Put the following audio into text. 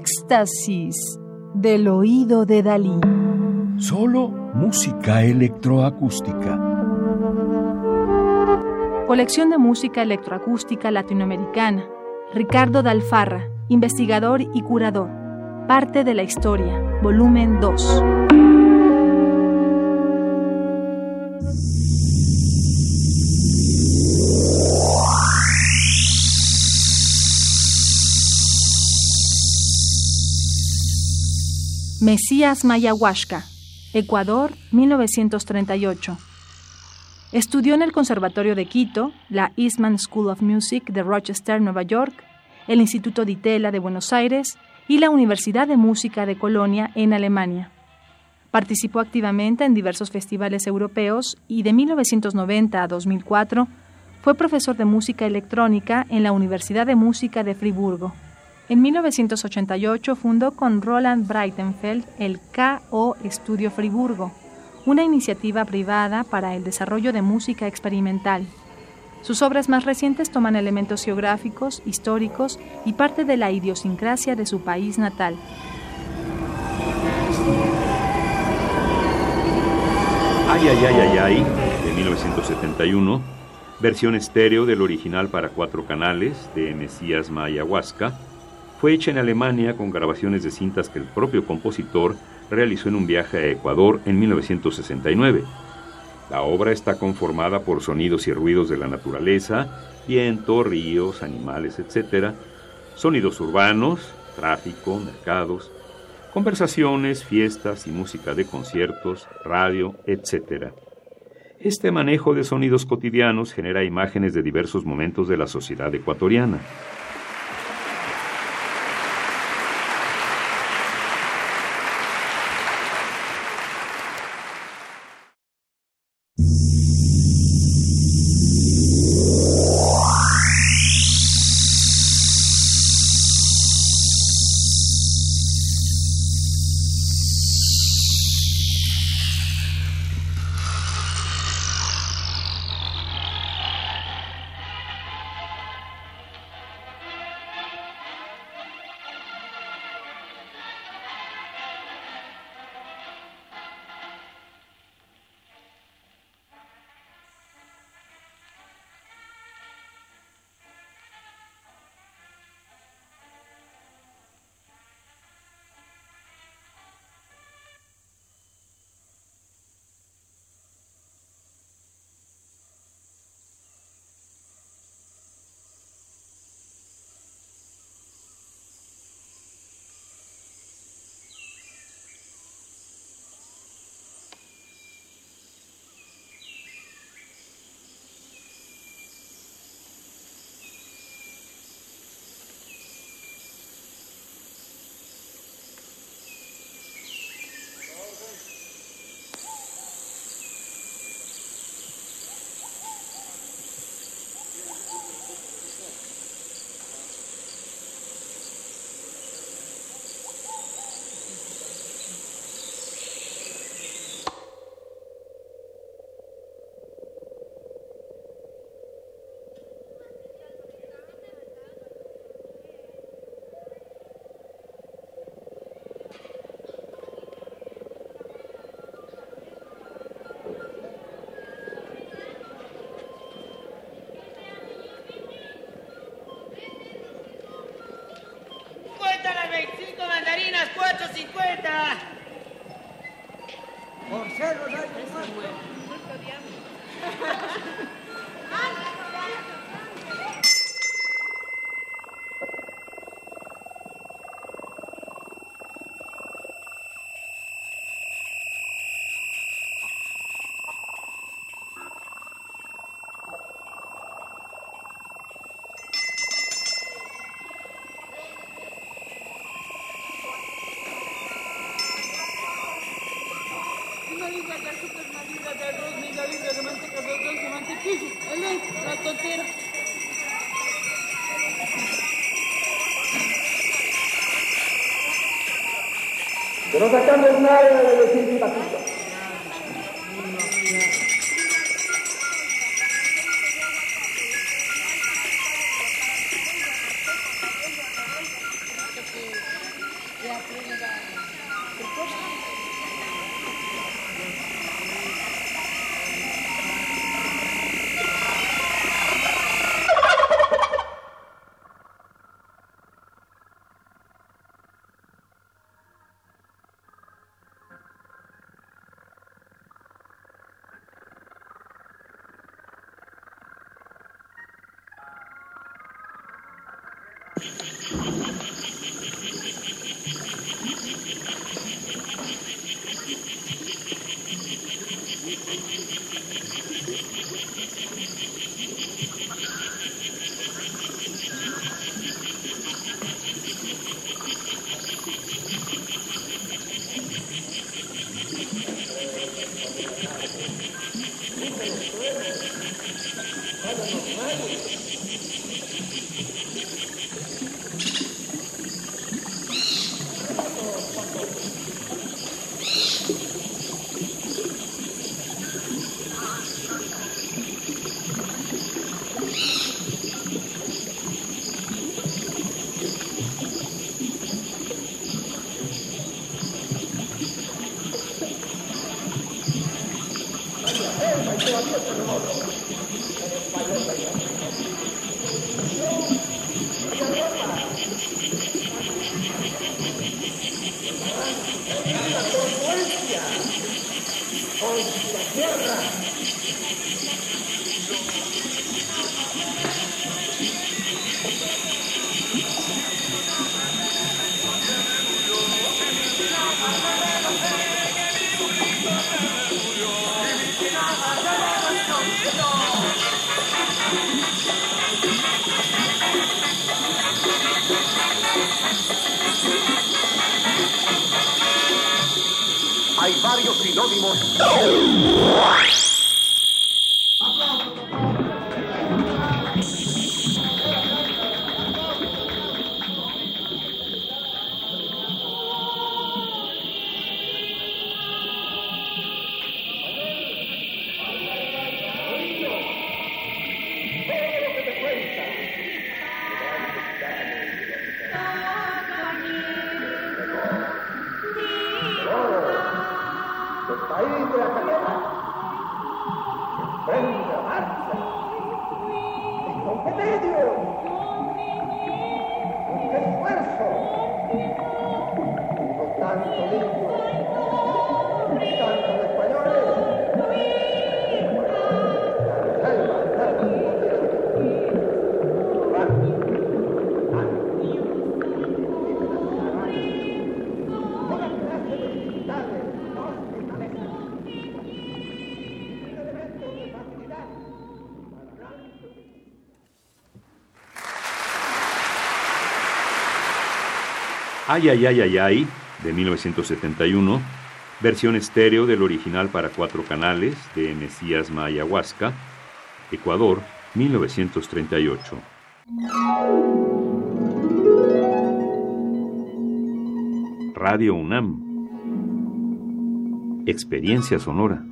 Éxtasis del oído de Dalí. Solo música electroacústica. Colección de música electroacústica latinoamericana. Ricardo Dalfarra, investigador y curador. Parte de la historia, volumen 2. Mesías Mayahuasca, Ecuador, 1938. Estudió en el Conservatorio de Quito, la Eastman School of Music de Rochester, Nueva York, el Instituto Di Tella de Buenos Aires y la Universidad de Música de Colonia en Alemania. Participó activamente en diversos festivales europeos y de 1990 a 2004 fue profesor de música electrónica en la Universidad de Música de Friburgo. En 1988 fundó con Roland Breitenfeld el KO Estudio Friburgo, una iniciativa privada para el desarrollo de música experimental. Sus obras más recientes toman elementos geográficos, históricos y parte de la idiosincrasia de su país natal. Ay, ay, ay, ay, ay, de 1971, versión estéreo del original para cuatro canales de Mesías Mayahuasca, fue hecha en Alemania con grabaciones de cintas que el propio compositor realizó en un viaje a Ecuador en 1969. La obra está conformada por sonidos y ruidos de la naturaleza, viento, ríos, animales, etc., sonidos urbanos, tráfico, mercados, conversaciones, fiestas y música de conciertos, radio, etc. Este manejo de sonidos cotidianos genera imágenes de diversos momentos de la sociedad ecuatoriana. No sacarles nada de decir Hay varios sinónimos. Tanto limpio. Ay, ay, ay, ay, ay, de 1971, versión estéreo del original para cuatro canales de Mesías Mayahuasca, Ecuador, 1938. Radio UNAM. Experiencia sonora.